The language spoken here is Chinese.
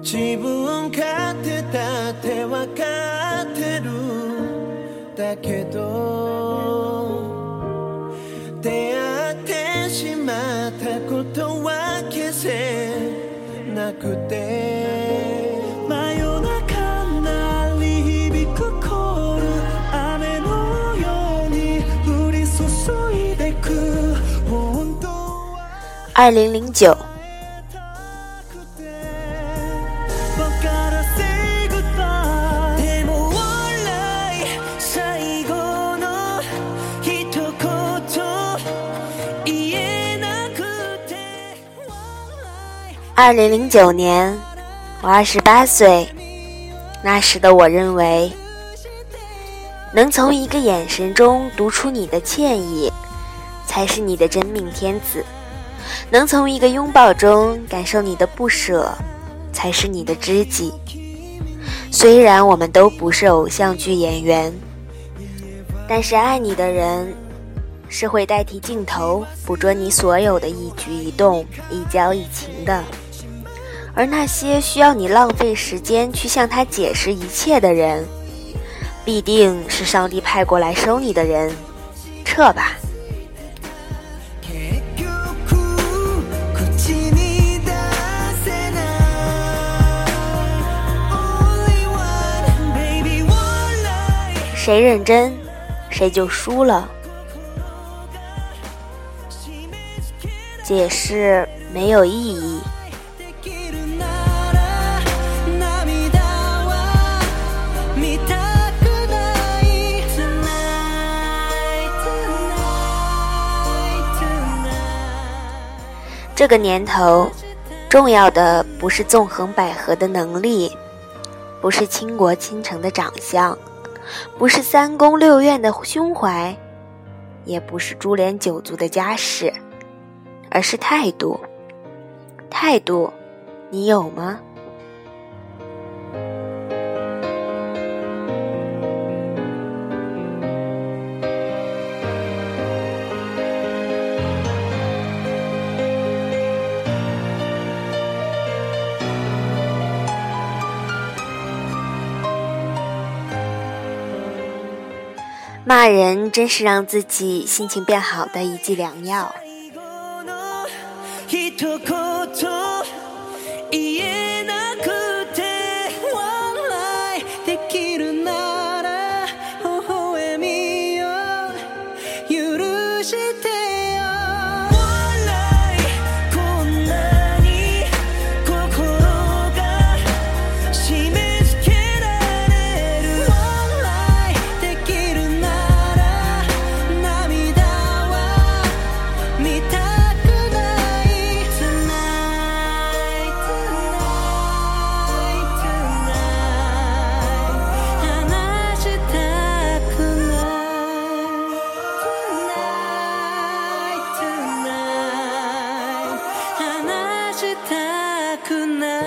自分勝手だって分かってる。だけど。出会ってしまったことは消せなくて。二零零九。二零零九年，我二十八岁。那时的我认为，能从一个眼神中读出你的歉意，才是你的真命天子；能从一个拥抱中感受你的不舍，才是你的知己。虽然我们都不是偶像剧演员，但是爱你的人是会代替镜头捕捉你所有的一举一动、一交一情的。而那些需要你浪费时间去向他解释一切的人，必定是上帝派过来收你的人。撤吧。結局口に出せない Only one baby one life 谁认真，谁就输了。解释没有意义。 这个年头，重要的不是纵横捭阖的能力，不是倾国倾城的长相，不是三宫六院的胸怀，也不是株连九族的家世，而是态度。态度，你有吗？骂人真是让自己心情变好的一剂良药。could not